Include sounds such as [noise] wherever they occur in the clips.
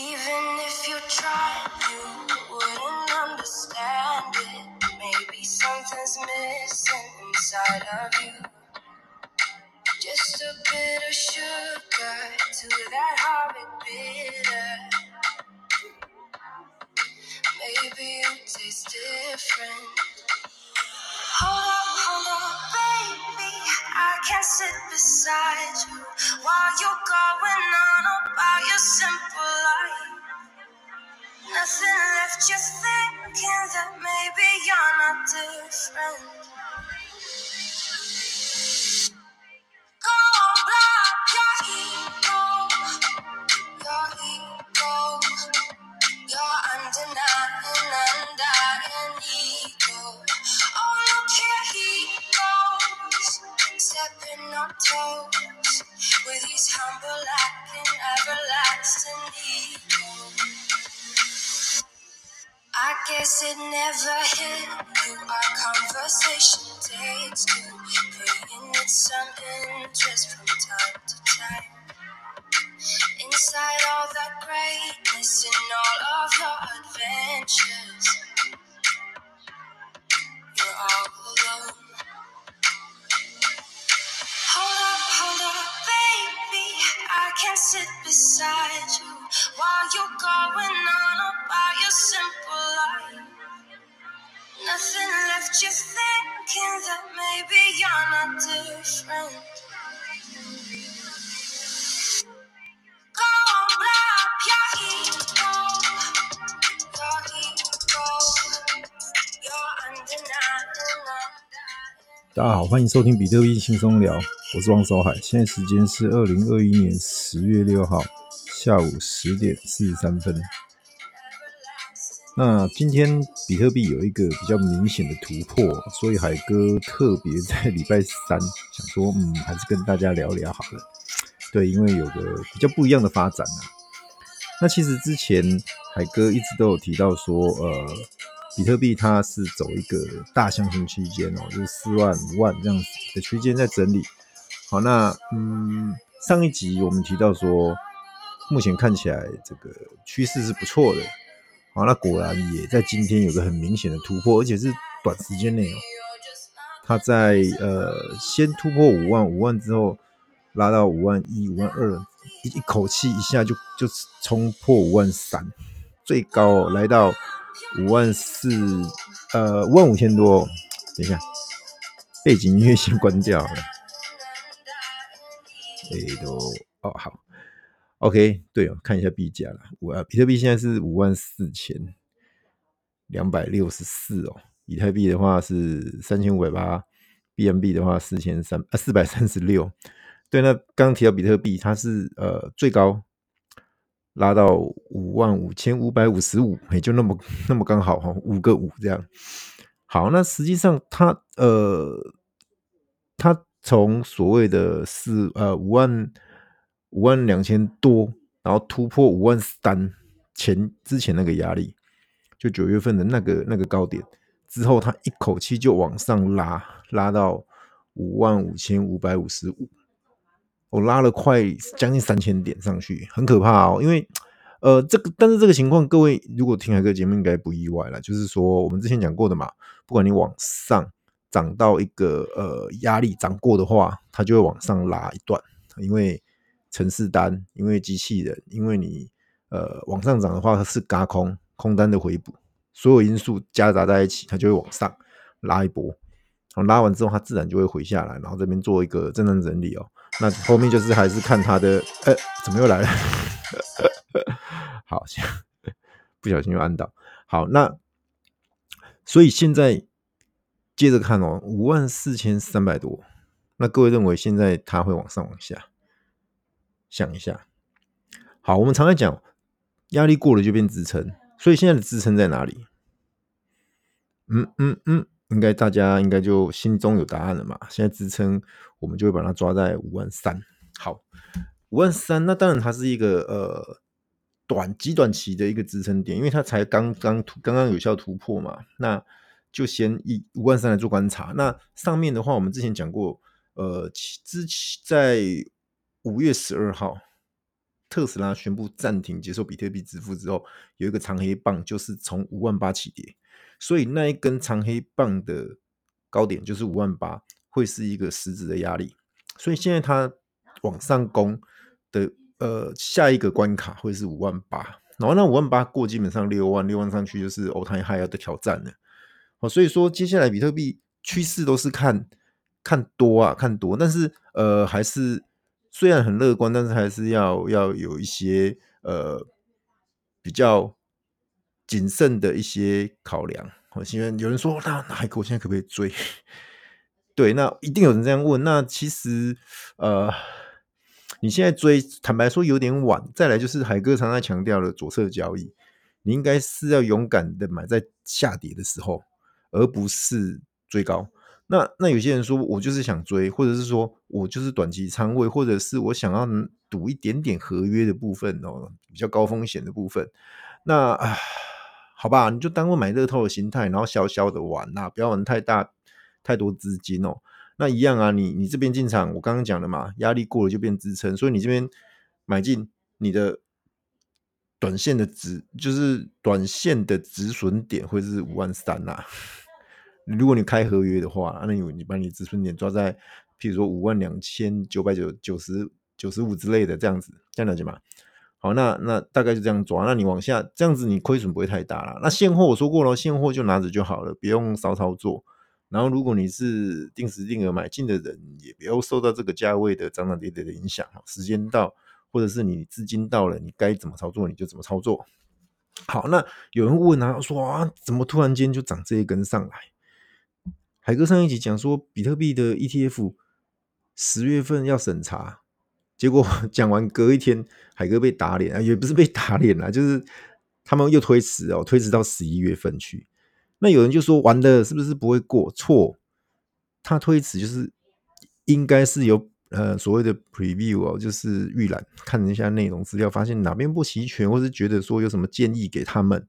Even if you tried, you wouldn't understand it. Maybe something's missing inside of you. Just a bit of sugar to that horrid bitter. Maybe you taste different. Oh can sit beside you while you're going on about your simple life. Nothing left you thinking that maybe you're not different. toes with his humble lack and everlasting ego. I guess it never hit you. Our conversation takes two. Praying it's some interest from 大家好，欢迎收听比特币轻松聊，我是王守海。现在时间是二零二一年十月六号下午十点四十三分。那今天比特币有一个比较明显的突破，所以海哥特别在礼拜三想说，嗯，还是跟大家聊聊好了。对，因为有个比较不一样的发展啊。那其实之前海哥一直都有提到说，呃。比特币它是走一个大箱型区间哦，就是四万五万这样子的区间在整理。好，那嗯，上一集我们提到说，目前看起来这个趋势是不错的。好，那果然也在今天有个很明显的突破，而且是短时间内哦，它在呃先突破五万五万之后，拉到五万一五万二，一一口气一下就就冲破五万三，最高来到。五万四，呃，五万五千多。等一下，背景音乐先关掉。哎，都哦好，OK，对哦，看一下币价了。我比特币现在是五万四千两百六十四哦，以太币的话是三千五百八，BNB 的话四千三啊四百三十六。对，那刚提到比特币，它是呃最高。拉到五万五千五百五十五，也就那么那么刚好哈，五个五这样。好，那实际上它呃，它从所谓的四呃五万五万两千多，然后突破五万三前之前那个压力，就九月份的那个那个高点之后，它一口气就往上拉，拉到五万五千五百五十五。我拉了快将近三千点上去，很可怕哦。因为，呃，这个但是这个情况，各位如果听海哥节目应该不意外了。就是说，我们之前讲过的嘛，不管你往上涨到一个呃压力涨过的话，它就会往上拉一段。因为程式单，因为机器人，因为你呃往上涨的话，它是轧空空单的回补，所有因素夹杂在一起，它就会往上拉一波。然后拉完之后，它自然就会回下来，然后这边做一个震荡整理哦。那后面就是还是看他的，呃、怎么又来了？[laughs] 好像，不小心又按到。好，那所以现在接着看哦，五万四千三百多。那各位认为现在它会往上往下？想一下。好，我们常常讲，压力过了就变支撑，所以现在的支撑在哪里？嗯嗯嗯。应该大家应该就心中有答案了嘛？现在支撑我们就会把它抓在五万三。好，五万三，那当然它是一个呃短极短期的一个支撑点，因为它才刚刚刚刚有效突破嘛。那就先以五万三来做观察。那上面的话，我们之前讲过，呃，之前在五月十二号，特斯拉宣布暂停接受比特币支付之后，有一个长黑棒，就是从五万八起跌，所以那一根长黑棒的高点就是五万八，会是一个实质的压力。所以现在它往上攻的呃下一个关卡会是五万八，然后那五万八过基本上六万，六万上去就是 all time high 的挑战了。哦，所以说接下来比特币趋势都是看看多啊，看多，但是呃还是虽然很乐观，但是还是要要有一些呃比较谨慎的一些考量。我希望有人说，那海哥我现在可不可以追？对，那一定有人这样问。那其实呃。你现在追，坦白说有点晚。再来就是海哥常常强调的左侧交易，你应该是要勇敢的买在下跌的时候，而不是追高。那那有些人说我就是想追，或者是说我就是短期仓位，或者是我想要赌一点点合约的部分哦，比较高风险的部分。那啊，好吧，你就当我买乐透的心态，然后小小的玩呐，不要玩太大太多资金哦。那一样啊，你你这边进场，我刚刚讲了嘛，压力过了就变支撑，所以你这边买进你的短线的止，就是短线的止损点会是五万三呐。如果你开合约的话，那你你把你止损点抓在，譬如说五万两千九百九九十九十五之类的这样子，这样了解吗？好，那那大概就这样抓，那你往下这样子，你亏损不会太大了。那现货我说过了，现货就拿着就好了，不用骚操作。然后，如果你是定时定额买进的人，也不要受到这个价位的涨涨跌跌的影响。时间到，或者是你资金到了，你该怎么操作你就怎么操作。好，那有人问啊，说啊，怎么突然间就涨这一根上来？海哥上一集讲说，比特币的 ETF 十月份要审查，结果 [laughs] 讲完隔一天，海哥被打脸啊，也不是被打脸啦，就是他们又推迟哦，推迟到十一月份去。那有人就说玩的是不是不会过？错，他推迟就是应该是有呃所谓的 preview 哦，就是预览，看一下内容资料，发现哪边不齐全，或是觉得说有什么建议给他们，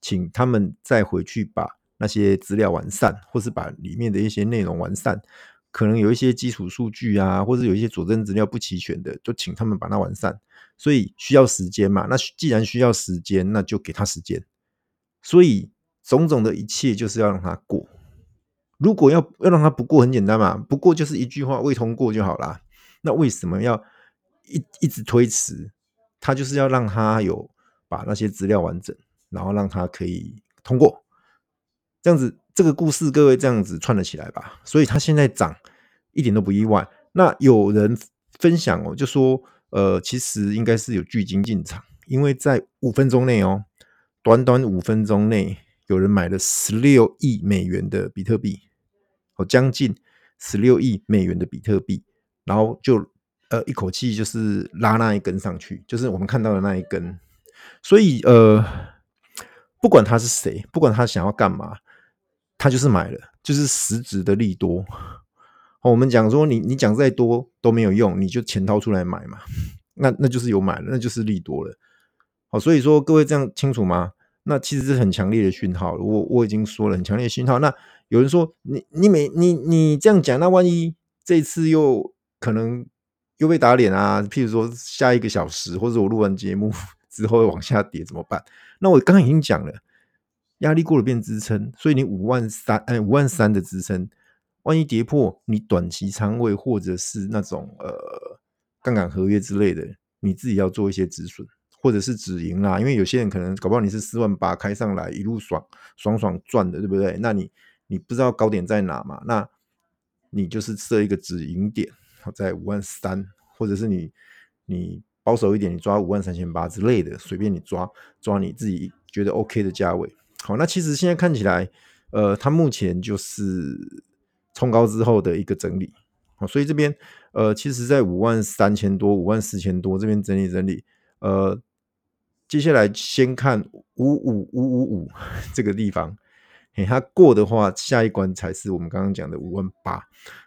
请他们再回去把那些资料完善，或是把里面的一些内容完善。可能有一些基础数据啊，或者有一些佐证资料不齐全的，就请他们把它完善。所以需要时间嘛？那既然需要时间，那就给他时间。所以。种种的一切就是要让他过。如果要要让他不过，很简单嘛，不过就是一句话未通过就好啦。那为什么要一一直推迟？他就是要让他有把那些资料完整，然后让他可以通过。这样子，这个故事各位这样子串了起来吧。所以他现在涨一点都不意外。那有人分享哦，就说呃，其实应该是有巨鲸进场，因为在五分钟内哦，短短五分钟内。有人买了十六亿美元的比特币，哦，将近十六亿美元的比特币，然后就呃一口气就是拉那一根上去，就是我们看到的那一根。所以呃，不管他是谁，不管他想要干嘛，他就是买了，就是实质的利多。哦，我们讲说你你讲再多都没有用，你就钱掏出来买嘛，那那就是有买了，那就是利多了。好，所以说各位这样清楚吗？那其实是很强烈的讯号，我我已经说了很强烈的讯号。那有人说你你每你你这样讲，那万一这次又可能又被打脸啊？譬如说下一个小时，或者我录完节目之后往下跌怎么办？那我刚刚已经讲了，压力过了变支撑，所以你五万三哎五万三的支撑，万一跌破你短期仓位或者是那种呃杠杆合约之类的，你自己要做一些止损。或者是止盈啦，因为有些人可能搞不好你是四万八开上来一路爽爽爽赚的，对不对？那你你不知道高点在哪嘛？那你就是设一个止盈点，在五万三，或者是你你保守一点，你抓五万三千八之类的，随便你抓抓你自己觉得 OK 的价位。好，那其实现在看起来，呃，它目前就是冲高之后的一个整理，好，所以这边呃，其实在五万三千多、五万四千多这边整理整理，呃。接下来先看五五五五五 [laughs] 这个地方，嘿，它过的话，下一关才是我们刚刚讲的五万八。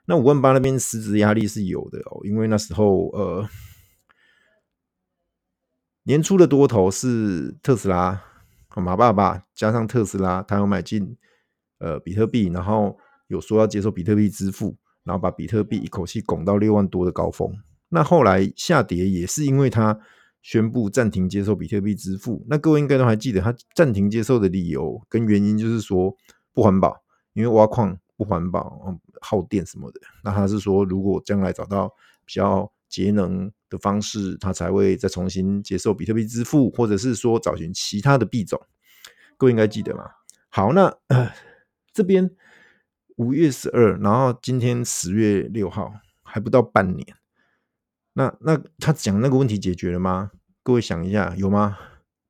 那五万八那边实质压力是有的哦，因为那时候呃年初的多头是特斯拉，马爸爸加上特斯拉，他有买进呃比特币，然后有说要接受比特币支付，然后把比特币一口气拱到六万多的高峰。那后来下跌也是因为它。宣布暂停接受比特币支付。那各位应该都还记得，他暂停接受的理由跟原因就是说不环保，因为挖矿不环保，耗电什么的。那他是说，如果将来找到比较节能的方式，他才会再重新接受比特币支付，或者是说找寻其他的币种。各位应该记得吗？好，那、这边五月十二，然后今天十月六号，还不到半年。那那他讲那个问题解决了吗？各位想一下，有吗？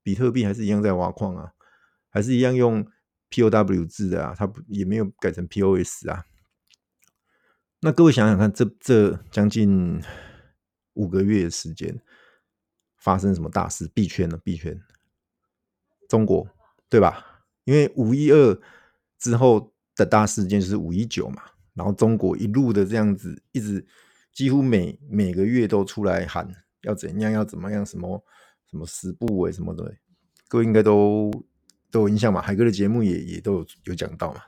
比特币还是一样在挖矿啊，还是一样用 POW 制的啊，它也没有改成 POS 啊。那各位想想看，这这将近五个月的时间，发生什么大事？币圈呢？币圈，中国对吧？因为五一二之后的大事件就是五一九嘛，然后中国一路的这样子一直。几乎每每个月都出来喊要怎样要怎么样什么什么十部委什么的，各位应该都都有印象嘛？海哥的节目也也都有有讲到嘛。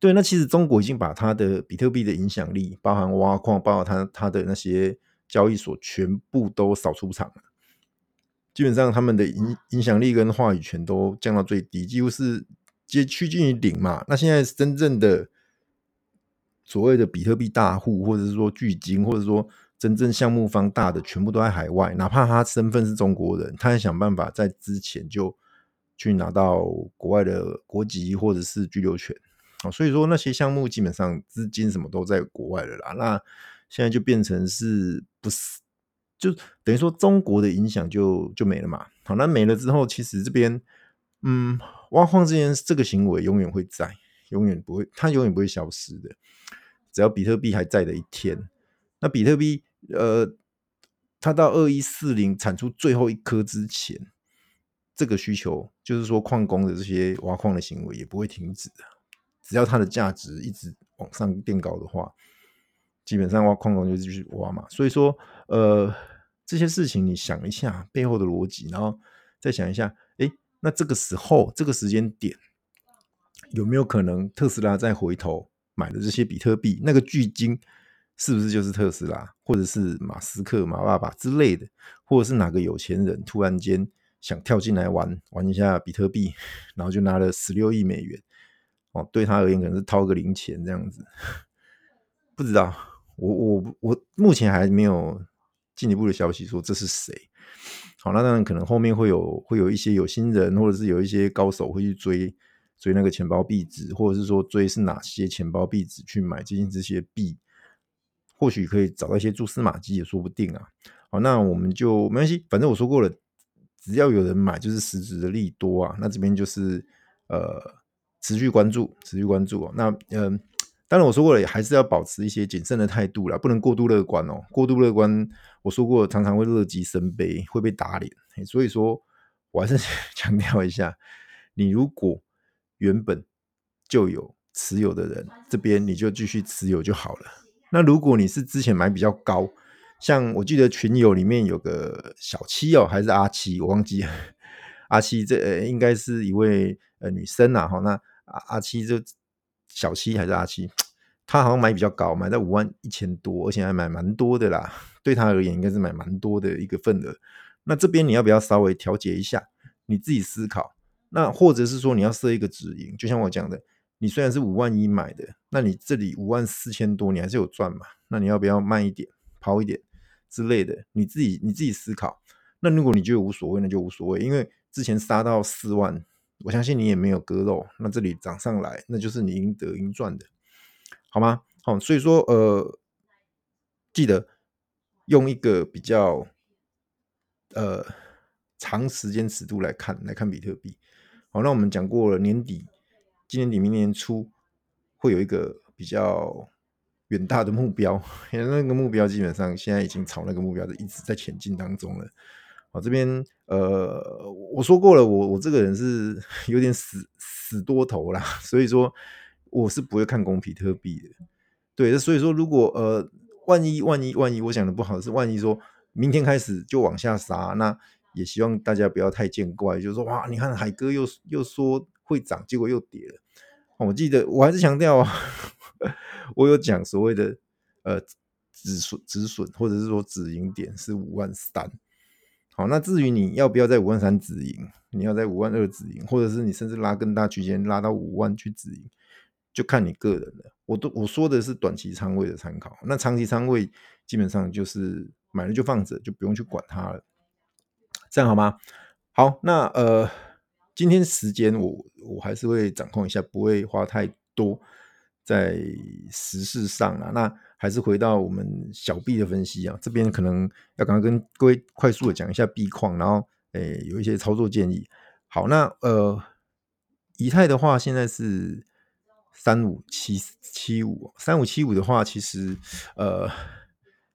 对，那其实中国已经把他的比特币的影响力，包含挖矿，包括他他的那些交易所，全部都扫出场了。基本上他们的影影响力跟话语权都降到最低，几乎是接趋近于零嘛。那现在真正的。所谓的比特币大户，或者是说巨金，或者说真正项目方大的，全部都在海外。哪怕他身份是中国人，他也想办法在之前就去拿到国外的国籍或者是居留权。所以说那些项目基本上资金什么都在国外了啦。那现在就变成是不是就等于说中国的影响就就没了嘛？好，那没了之后，其实这边嗯，挖矿这件这个行为永远会在。永远不会，它永远不会消失的。只要比特币还在的一天，那比特币呃，它到二一四零产出最后一颗之前，这个需求就是说矿工的这些挖矿的行为也不会停止的。只要它的价值一直往上垫高的话，基本上挖矿工就继续挖嘛。所以说，呃，这些事情你想一下背后的逻辑，然后再想一下，诶，那这个时候这个时间点。有没有可能特斯拉再回头买的这些比特币，那个巨鲸是不是就是特斯拉，或者是马斯克、马爸爸之类的，或者是哪个有钱人突然间想跳进来玩玩一下比特币，然后就拿了十六亿美元，哦，对他而言可能是掏个零钱这样子，[laughs] 不知道，我我我目前还没有进一步的消息说这是谁。好，那当然可能后面会有会有一些有心人，或者是有一些高手会去追。追那个钱包壁纸，或者是说追是哪些钱包壁纸去买这些这些币，或许可以找到一些蛛丝马迹也说不定啊。好，那我们就没关系，反正我说过了，只要有人买，就是实质的利多啊。那这边就是呃持续关注，持续关注啊。那嗯、当然我说过了，也还是要保持一些谨慎的态度啦，不能过度乐观哦。过度乐观，我说过常常会乐极生悲，会被打脸。所以说我还是 [laughs] 强调一下，你如果原本就有持有的人，这边你就继续持有就好了。那如果你是之前买比较高，像我记得群友里面有个小七哦，还是阿七，我忘记了。阿七这呃应该是一位呃女生啊，哈，那阿阿七就小七还是阿七，他好像买比较高，买在五万一千多，而且还买蛮多的啦。[laughs] 对他而言，应该是买蛮多的一个份额。那这边你要不要稍微调节一下？你自己思考。那或者是说你要设一个止盈，就像我讲的，你虽然是五万一买的，那你这里五万四千多，你还是有赚嘛？那你要不要慢一点，抛一点之类的？你自己你自己思考。那如果你觉得无所谓，那就无所谓，因为之前杀到四万，我相信你也没有割肉。那这里涨上来，那就是你应得应赚的，好吗？好，所以说呃，记得用一个比较呃长时间尺度来看来看比特币。好，那我们讲过了，年底、今年底、明年初会有一个比较远大的目标，[laughs] 那个目标基本上现在已经朝那个目标的一直在前进当中了。好，这边呃，我说过了，我我这个人是 [laughs] 有点死死多头啦，[laughs] 所以说我是不会看空比特币的。对，所以说如果呃，万一万一万一，我想的不好是，万一说明天开始就往下杀，那。也希望大家不要太见怪，就是说哇，你看海哥又又说会涨，结果又跌了。我记得我还是强调啊，[laughs] 我有讲所谓的呃止损止损，或者是说止盈点是五万三。好，那至于你要不要在五万三止盈，你要在五万二止盈，或者是你甚至拉更大区间拉到五万去止盈，就看你个人了。我都我说的是短期仓位的参考，那长期仓位基本上就是买了就放着，就不用去管它了。这样好吗？好，那呃，今天时间我我还是会掌控一下，不会花太多在时事上啊。那还是回到我们小币的分析啊，这边可能要赶快跟各位快速的讲一下币况，然后诶、有一些操作建议。好，那呃，以太的话现在是三五七七五，三五七五的话，其实呃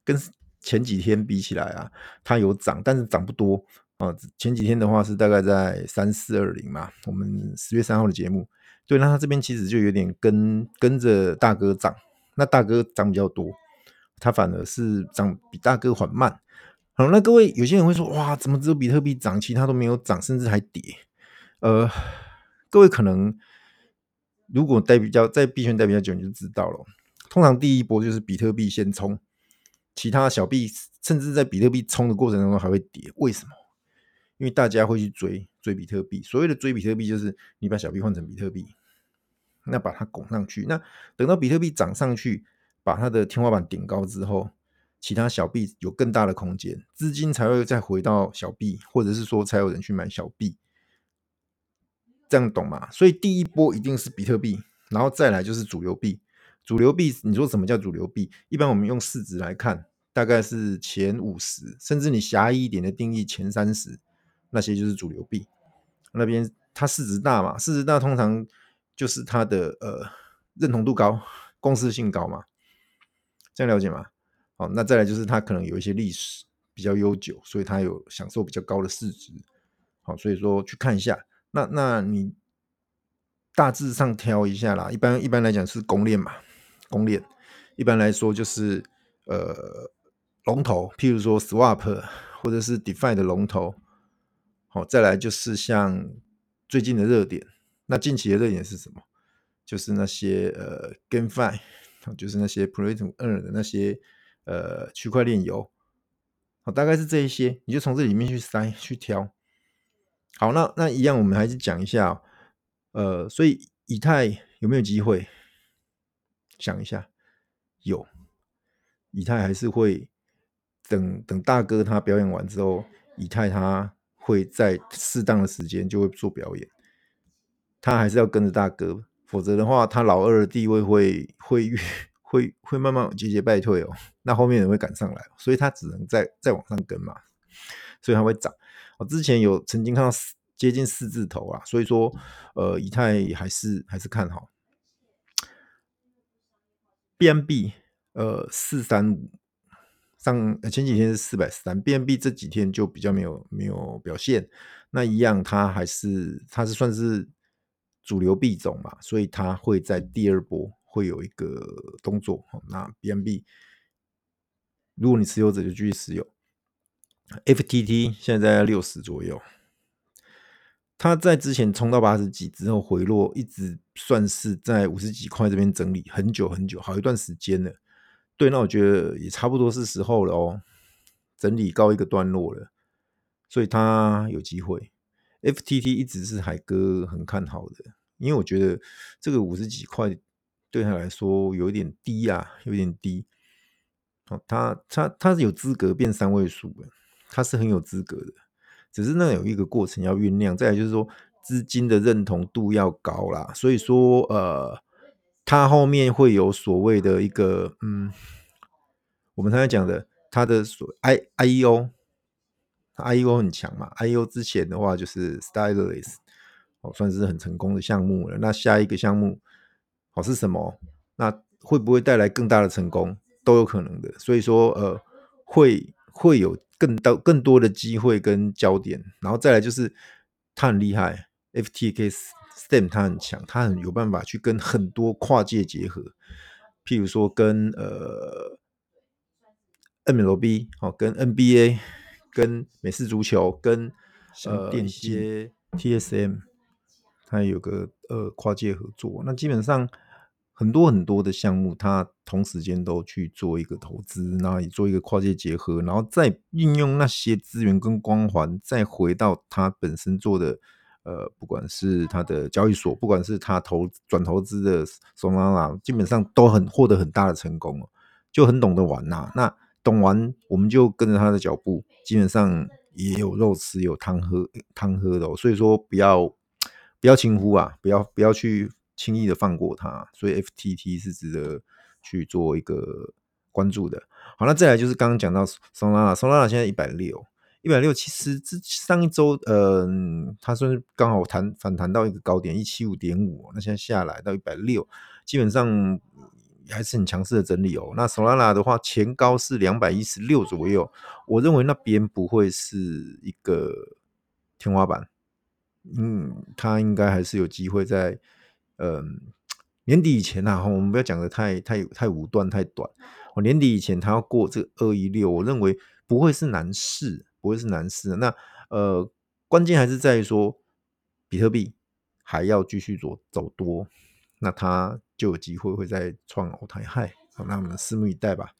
跟前几天比起来啊，它有涨，但是涨不多。啊，前几天的话是大概在三四二零嘛，我们十月三号的节目，对，那他这边其实就有点跟跟着大哥涨，那大哥涨比较多，他反而是涨比大哥缓慢。好，那各位有些人会说，哇，怎么只有比特币涨，其他都没有涨，甚至还跌？呃，各位可能如果待比较在币圈待比较久，你就知道了。通常第一波就是比特币先冲，其他小币甚至在比特币冲的过程当中还会跌，为什么？因为大家会去追追比特币，所谓的追比特币就是你把小币换成比特币，那把它拱上去。那等到比特币涨上去，把它的天花板顶高之后，其他小币有更大的空间，资金才会再回到小币，或者是说才有人去买小币。这样懂吗？所以第一波一定是比特币，然后再来就是主流币。主流币，你说什么叫主流币？一般我们用市值来看，大概是前五十，甚至你狭义一点的定义前三十。那些就是主流币，那边它市值大嘛，市值大通常就是它的呃认同度高，公司性高嘛，这样了解吗？好，那再来就是它可能有一些历史比较悠久，所以它有享受比较高的市值。好，所以说去看一下，那那你大致上挑一下啦，一般一般来讲是公链嘛，公链一般来说就是呃龙头，譬如说 Swap 或者是 DeFi 的龙头。好，再来就是像最近的热点，那近期的热点是什么？就是那些呃，GameFi，就是那些 Play to n N 的那些呃区块链游，好，大概是这一些，你就从这里面去筛去挑。好，那那一样，我们还是讲一下，呃，所以以太有没有机会？想一下，有，以太还是会等等大哥他表演完之后，以太他。会在适当的时间就会做表演，他还是要跟着大哥，否则的话，他老二的地位会会会会慢慢节节败退哦。那后面人会赶上来，所以他只能再再往上跟嘛，所以他会涨。我之前有曾经看到四接近四字头啊，所以说呃，以太还是还是看好。BNB 呃四三五。上前几天是四百三，BNB 这几天就比较没有没有表现。那一样，它还是它是算是主流币种嘛，所以它会在第二波会有一个动作。那 BNB 如果你持有者就继续持有。FTT 现在在六十左右，它在之前冲到八十几之后回落，一直算是在五十几块这边整理很久很久，好一段时间了。对，那我觉得也差不多是时候了哦，整理告一个段落了，所以他有机会。FTT 一直是海哥很看好的，因为我觉得这个五十几块对他来说有点低啊，有点低。哦，他他他是有资格变三位数的，他是很有资格的，只是那有一个过程要酝酿。再来就是说资金的认同度要高啦，所以说呃。它后面会有所谓的一个，嗯，我们刚才讲的，它的所 I I E O E O 很强嘛，I E O 之前的话就是 Styleless，哦，算是很成功的项目了。那下一个项目，好是什么？那会不会带来更大的成功？都有可能的。所以说，呃，会会有更多更多的机会跟焦点。然后再来就是，它很厉害，FTX。Stem 它很强，它很有办法去跟很多跨界结合，譬如说跟呃 MLB 哦，跟 NBA，跟美式足球，跟呃一些 TSM，它有个呃跨界合作。那基本上很多很多的项目，它同时间都去做一个投资，然后也做一个跨界结合，然后再运用那些资源跟光环，再回到它本身做的，呃，不管是它的交易所，不管是它投转投资的 Solana，基本上都很获得很大的成功，就很懂得玩呐、啊。那懂完，我们就跟着他的脚步，基本上也有肉吃，有汤喝，汤喝的、哦。所以说，不要不要轻忽啊，不要不要去。轻易的放过它，所以 FTT 是值得去做一个关注的。好，那再来就是刚刚讲到 Solana，Solana 现在一百六，一百六其实之上一周，嗯、呃，它算是刚好弹反弹到一个高点一七五点五，那现在下来到一百六，基本上还是很强势的整理哦。那 SOLA 的话，前高是两百一十六左右，我认为那边不会是一个天花板，嗯，它应该还是有机会在。嗯，年底以前、啊，我们不要讲的太太太武断太短。我年底以前，它要过这个二一六，我认为不会是难事，不会是难事。那呃，关键还是在于说，比特币还要继续走走多，那它就有机会会再创 all-time high。好，那我们拭目以待吧。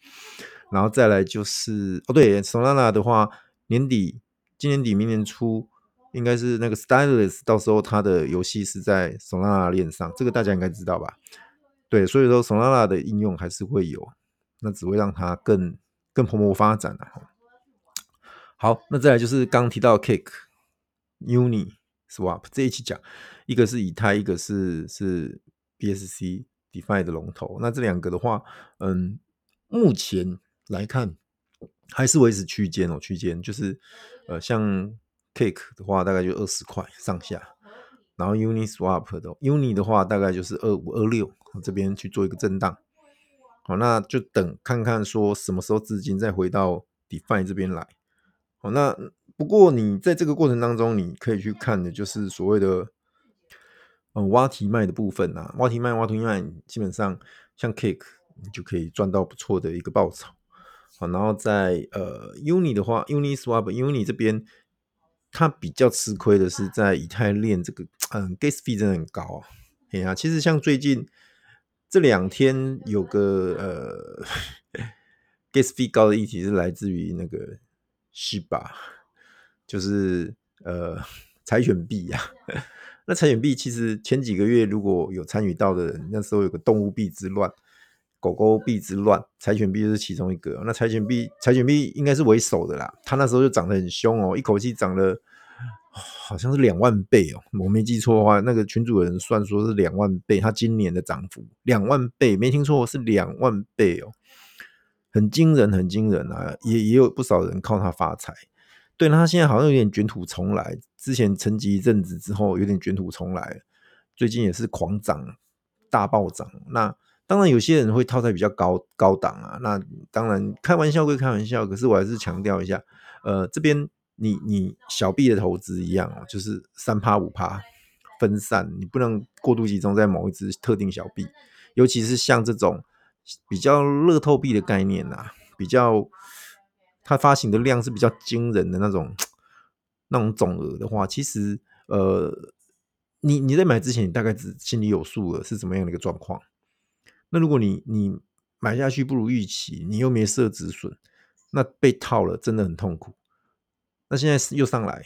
然后再来就是，哦对，Solana 的话，年底今年底明年初。应该是那个 Stylus，到时候它的游戏是在 Solana 链上，这个大家应该知道吧？对，所以说 Solana 的应用还是会有，那只会让它更更蓬勃发展啊。好，那再来就是刚提到 Cake、Uni、Swap 这一期讲，一个是以太，一个是是 BSC DeFi 的龙头。那这两个的话，嗯，目前来看还是维持区间哦，区间就是呃像。Cake 的话大概就二十块上下，然后 Uniswap 的 Uni 的话大概就是二五二六，这边去做一个震荡，好，那就等看看说什么时候资金再回到 DeFi 这边来，好，那不过你在这个过程当中，你可以去看的就是所谓的挖提卖的部分啊，挖提卖挖提卖，基本上像 Cake 你就可以赚到不错的一个报酬，好，然后在呃 Uni 的话，Uniswap Uni 这边。它比较吃亏的是在以太链这个，嗯，gas fee 真的很高啊。哎呀，其实像最近这两天有个呃，gas fee 高的议题是来自于那个 Shiba，就是呃 [laughs] 柴犬币呀。那柴犬币其实前几个月如果有参与到的人，那时候有个动物币之乱。狗狗币之乱，柴犬币就是其中一个。那柴犬币，柴犬币应该是为首的啦。它那时候就涨得很凶哦，一口气涨了，好像是两万倍哦。我没记错的话，那个群主人算说是两万倍。它今年的涨幅两万倍，没听错，是两万倍哦，很惊人，很惊人啊！也也有不少人靠它发财。对，那它现在好像有点卷土重来，之前沉寂一阵子之后，有点卷土重来，最近也是狂涨，大暴涨。那当然，有些人会套在比较高高档啊。那当然，开玩笑归开玩笑，可是我还是强调一下，呃，这边你你小币的投资一样哦，就是三趴五趴分散，你不能过度集中在某一只特定小币，尤其是像这种比较乐透币的概念啊，比较它发行的量是比较惊人的那种那种总额的话，其实呃，你你在买之前，你大概只心里有数了，是怎么样的一个状况。那如果你你买下去不如预期，你又没设止损，那被套了真的很痛苦。那现在又上来，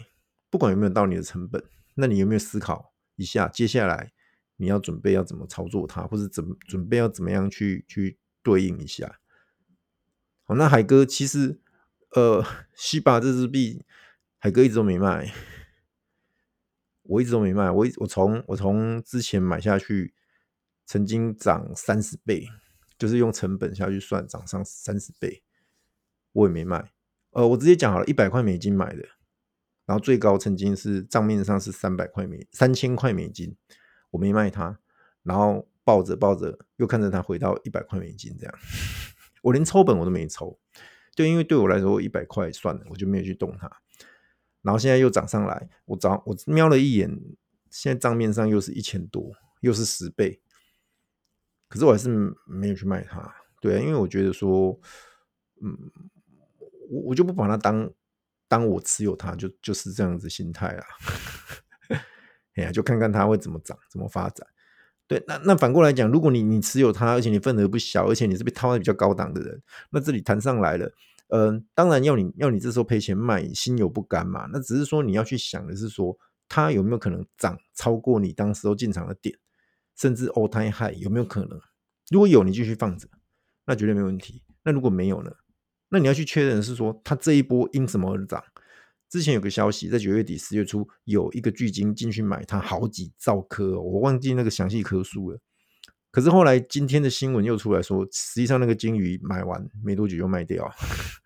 不管有没有到你的成本，那你有没有思考一下，接下来你要准备要怎么操作它，或者怎么准备要怎么样去去对应一下？好，那海哥其实呃，西巴这支币，海哥一直都没卖，我一直都没卖，我我从我从之前买下去。曾经涨三十倍，就是用成本下去算，涨上三十倍，我也没卖。呃，我直接讲好了，一百块美金买的，然后最高曾经是账面上是三百块美三千块美金，我没卖它，然后抱着抱着，又看着它回到一百块美金这样，[laughs] 我连抽本我都没抽，就因为对我来说一百块算了，我就没有去动它。然后现在又涨上来，我找我瞄了一眼，现在账面上又是一千多，又是十倍。可是我还是没有去卖它，对啊，因为我觉得说，嗯，我我就不把它当当我持有它，就就是这样子心态啊，[laughs] 哎呀，就看看它会怎么涨，怎么发展。对，那那反过来讲，如果你你持有它，而且你份额不小，而且你是被套在比较高档的人，那这里弹上来了，嗯、当然要你要你这时候赔钱卖，心有不甘嘛。那只是说你要去想的是说，它有没有可能涨超过你当时候进场的点，甚至 all time high 有没有可能？如果有，你继续放着，那绝对没问题。那如果没有呢？那你要去确认是说，它这一波因什么而涨？之前有个消息，在九月底十月初，有一个巨鲸进去买它好几兆颗，我忘记那个详细颗数了。可是后来今天的新闻又出来说，实际上那个鲸鱼买完没多久又卖掉，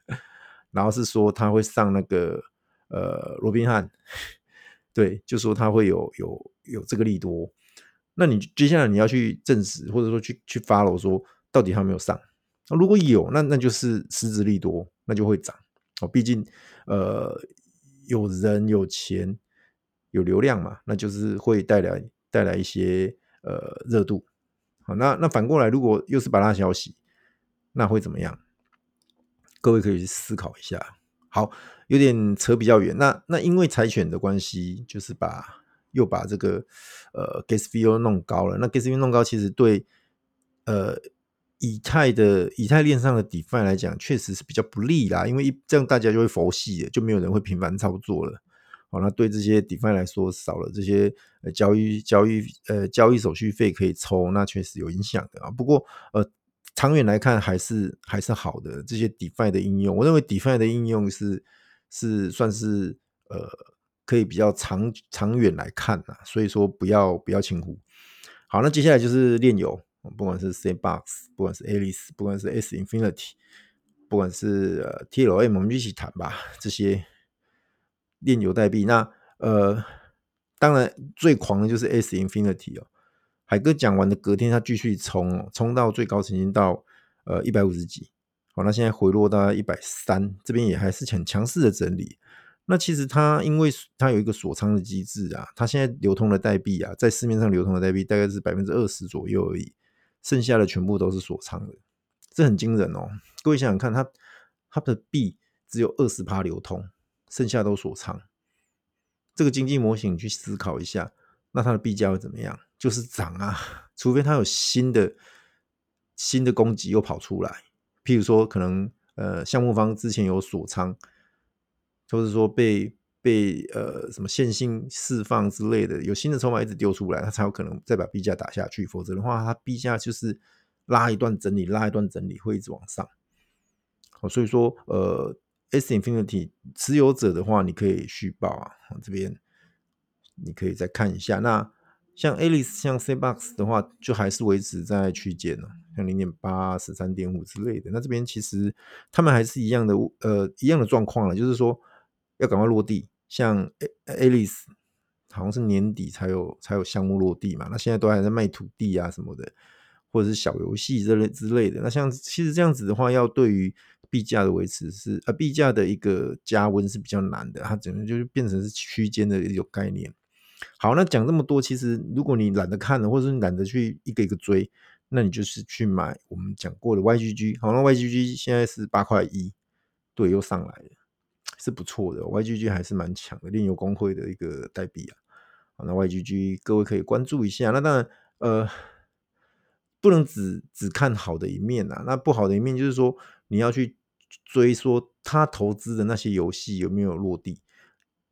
[laughs] 然后是说他会上那个呃罗宾汉，[laughs] 对，就说他会有有有这个利多。那你接下来你要去证实，或者说去去 follow 说到底他没有上。如果有，那那就是实质利多，那就会涨哦。毕竟呃。有人有钱有流量嘛，那就是会带来带来一些呃热度。好，那那反过来，如果又是芭乐消息，那会怎么样？各位可以去思考一下。好，有点扯比较远。那那因为柴犬的关系，就是把又把这个呃 gas fee 又弄高了。那 gas fee 弄高，其实对呃。以太的以太链上的 DeFi 来讲，确实是比较不利啦，因为一这样大家就会佛系了，就没有人会频繁操作了。好，那对这些 DeFi 来说，少了这些呃交易交易呃交易手续费可以抽，那确实有影响的啊。不过呃，长远来看还是还是好的。这些 DeFi 的应用，我认为 DeFi 的应用是是算是呃可以比较长长远来看啊，所以说不要不要轻忽。好，那接下来就是链游。不管是 Sandbox，不管是 Alice，不管是 S Infinity，不管是呃 TLM，我们一起谈吧。这些链游代币，那呃，当然最狂的就是 S Infinity 哦。海哥讲完的隔天，他继续冲哦，冲到最高曾经到呃一百五十几，好，那现在回落到一百三，这边也还是很强势的整理。那其实它因为它有一个锁仓的机制啊，它现在流通的代币啊，在市面上流通的代币大概是百分之二十左右而已。剩下的全部都是锁仓的，这很惊人哦！各位想想看，它它的币只有二十趴流通，剩下都锁仓。这个经济模型你去思考一下，那它的币价会怎么样？就是涨啊！[laughs] 除非它有新的新的供给又跑出来，譬如说可能呃项目方之前有锁仓，就是说被。被呃什么线性释放之类的，有新的筹码一直丢出来，它才有可能再把币价打下去。否则的话，它币价就是拉一段整理，拉一段整理会一直往上。好，所以说呃，S Infinity 持有者的话，你可以续报啊。这边你可以再看一下。那像 Alice、像 C Box 的话，就还是维持在区间呢，像零点八、十三点五之类的。那这边其实他们还是一样的呃一样的状况了，就是说要赶快落地。像 A Alice 好像是年底才有才有项目落地嘛，那现在都还在卖土地啊什么的，或者是小游戏之类之类的。那像其实这样子的话，要对于币价的维持是呃币价的一个加温是比较难的，它整个就是变成是区间的一种概念。好，那讲这么多，其实如果你懒得看了，或者是懒得去一个一个追，那你就是去买我们讲过的 YGG。好，那 YGG 现在是八块一，对，又上来了。是不错的，YGG 还是蛮强的，另有工会的一个代币啊。好，那 YGG 各位可以关注一下。那当然，呃，不能只只看好的一面啊。那不好的一面就是说，你要去追说他投资的那些游戏有没有落地。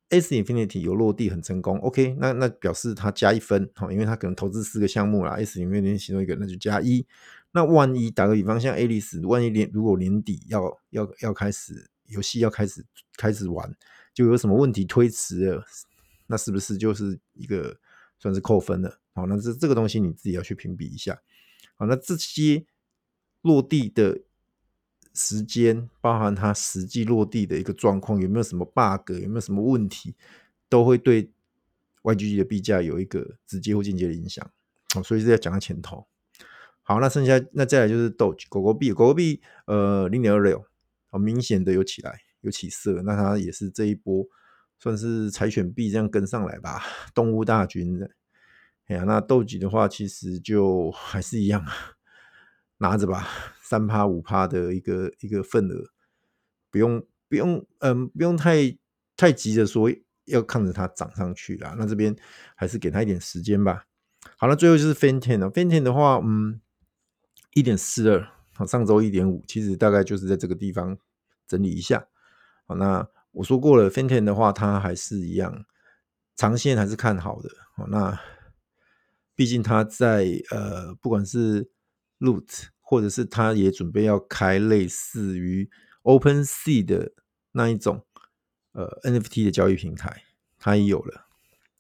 S Infinity 有落地很成功，OK，那那表示他加一分，好，因为他可能投资四个项目啦，S Infinity 其中一个那就加一。那万一打个比方，像 Alice，万一年如果年底要要要开始。游戏要开始开始玩，就有什么问题推迟了，那是不是就是一个算是扣分了？好，那这这个东西你自己要去评比一下。好，那这些落地的时间，包含它实际落地的一个状况，有没有什么 bug，有没有什么问题，都会对 YGG 的币价有一个直接或间接的影响。好，所以是要讲到前头。好，那剩下那再来就是 Doge 狗狗币，狗狗币呃零点二六。好明显的有起来，有起色，那它也是这一波算是柴犬币这样跟上来吧，[laughs] 动物大军的。哎呀，那豆吉的话，其实就 [laughs] 还是一样啊，拿着吧，三趴五趴的一个一个份额，不用不用，嗯，不用太太急着说要看着它涨上去啦。那这边还是给他一点时间吧。好了，最后就是 FAN 10了，FAN 10的话，嗯，一点四二，上周一点五，其实大概就是在这个地方整理一下。好，那我说过了，FAN 10的话，它还是一样，长线还是看好的。好，那毕竟它在呃，不管是 Root，或者是它也准备要开类似于 OpenSea 的那一种呃 NFT 的交易平台，它也有了。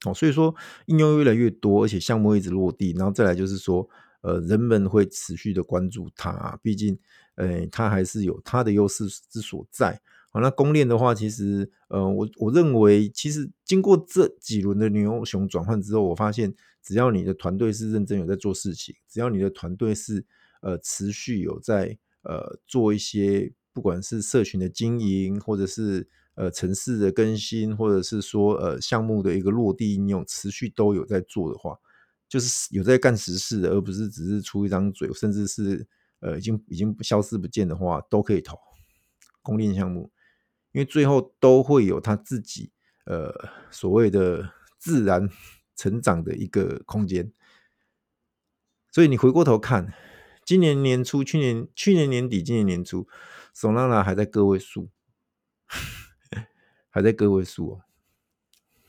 哦，所以说应用越来越多，而且项目一直落地，然后再来就是说，呃，人们会持续的关注它，毕竟，呃，它还是有它的优势之所在。好，那公链的话，其实，呃，我我认为，其实经过这几轮的牛熊转换之后，我发现，只要你的团队是认真有在做事情，只要你的团队是呃持续有在呃做一些，不管是社群的经营，或者是呃，城市的更新，或者是说呃，项目的一个落地应用，持续都有在做的话，就是有在干实事，而不是只是出一张嘴，甚至是呃，已经已经消失不见的话，都可以投公链项目，因为最后都会有他自己呃所谓的自然成长的一个空间。所以你回过头看，今年年初、去年去年年底、今年年初，Solana 还在个位数。[laughs] 还在个位数哦，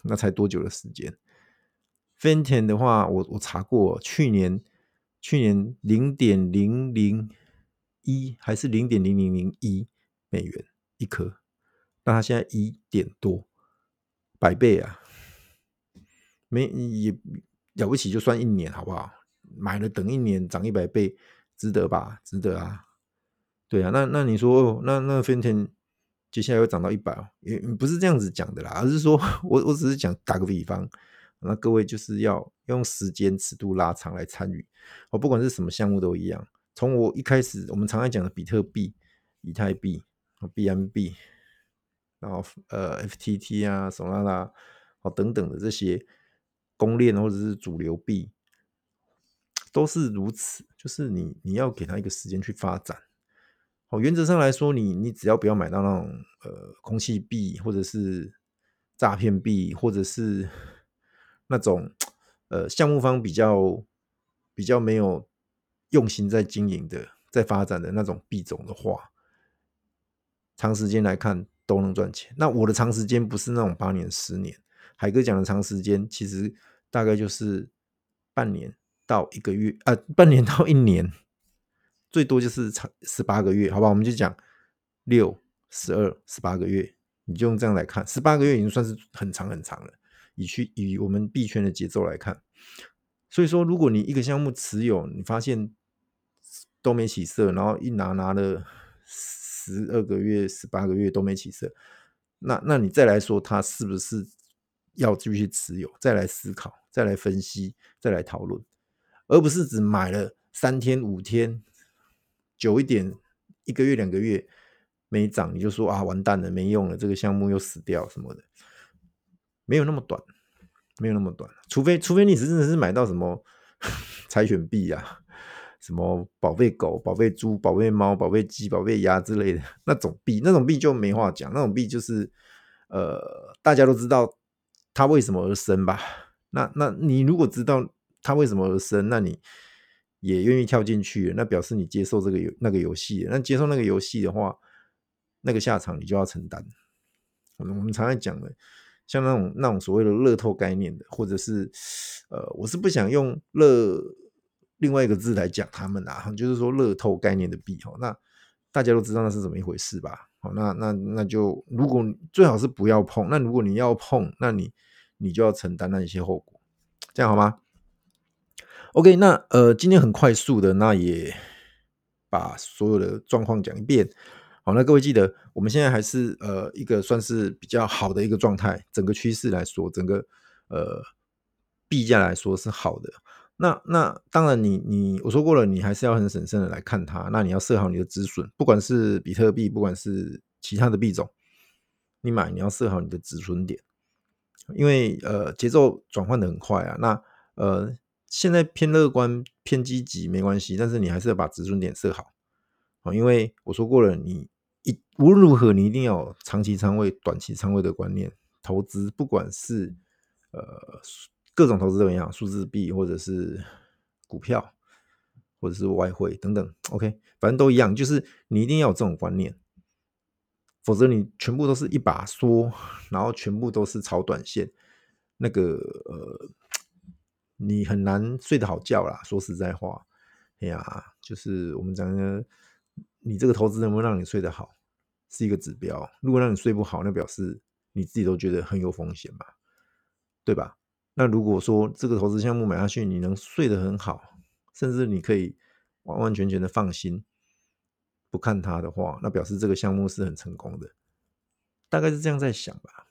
那才多久的时间？FAN 10的话，我我查过，去年去年零点零零一还是零点零零零一美元一颗，那它现在一点多，百倍啊！没也了不起，就算一年好不好？买了等一年涨一百倍，值得吧？值得啊！对啊，那那你说，那那 FAN 10。接下来会涨到一百，也不是这样子讲的啦，而是说 [laughs] 我我只是讲打个比方，那各位就是要用时间尺度拉长来参与，我不管是什么项目都一样。从我一开始，我们常爱讲的比特币、以太币、BMB，然后呃 FTT 啊、Solana 哦等等的这些公链或者是主流币，都是如此，就是你你要给它一个时间去发展。哦，原则上来说，你你只要不要买到那种呃空气币，或者是诈骗币，或者是那种呃项目方比较比较没有用心在经营的，在发展的那种币种的话，长时间来看都能赚钱。那我的长时间不是那种八年、十年，海哥讲的长时间，其实大概就是半年到一个月，啊，半年到一年。最多就是长十八个月，好吧，我们就讲六、十二、十八个月，你就用这样来看，十八个月已经算是很长很长了。以去以我们币圈的节奏来看，所以说，如果你一个项目持有，你发现都没起色，然后一拿拿了十二个月、十八个月都没起色，那那你再来说它是不是要继续持有？再来思考，再来分析，再来讨论，而不是只买了三天五天。久一点，一个月两个月没涨，你就说啊，完蛋了，没用了，这个项目又死掉什么的，没有那么短，没有那么短，除非除非你是真的是买到什么 [laughs] 柴犬币啊，什么宝贝狗、宝贝猪、宝贝猫、宝贝鸡、宝贝鸭之类的那种币，那种币就没话讲，那种币就是呃，大家都知道它为什么而生吧？那那你如果知道它为什么而生，那你。也愿意跳进去，那表示你接受这个游那个游戏。那接受那个游戏的话，那个下场你就要承担。我们常常讲的，像那种那种所谓的乐透概念的，或者是呃，我是不想用乐另外一个字来讲他们啊，就是说乐透概念的币哦。那大家都知道那是怎么一回事吧？好，那那那就如果最好是不要碰。那如果你要碰，那你你就要承担那一些后果，这样好吗？OK，那呃，今天很快速的，那也把所有的状况讲一遍。好，那各位记得，我们现在还是呃一个算是比较好的一个状态，整个趋势来说，整个呃币价来说是好的。那那当然你，你我说过了，你还是要很审慎的来看它。那你要设好你的止损，不管是比特币，不管是其他的币种，你买你要设好你的止损点，因为呃节奏转换的很快啊。那呃。现在偏乐观、偏积极没关系，但是你还是要把止损点设好啊，因为我说过了，你无论如何，你一定要有长期仓位、短期仓位的观念。投资不管是呃各种投资都一样，数字币或者是股票，或者是外汇等等。OK，反正都一样，就是你一定要有这种观念，否则你全部都是一把梭，然后全部都是炒短线，那个呃，你很难睡得好觉啦。说实在话，哎呀，就是我们讲的，你这个投资能不能让你睡得好，是一个指标。如果让你睡不好，那表示你自己都觉得很有风险嘛，对吧？那如果说这个投资项目买下去，你能睡得很好，甚至你可以完完全全的放心不看它的话，那表示这个项目是很成功的，大概是这样在想吧，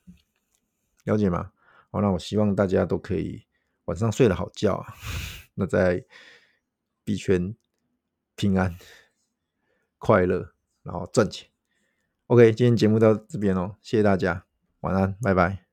了解吗？好，那我希望大家都可以晚上睡得好觉，[laughs] 那在币圈平安快乐，然后赚钱。OK，今天节目到这边哦，谢谢大家，晚安，拜拜。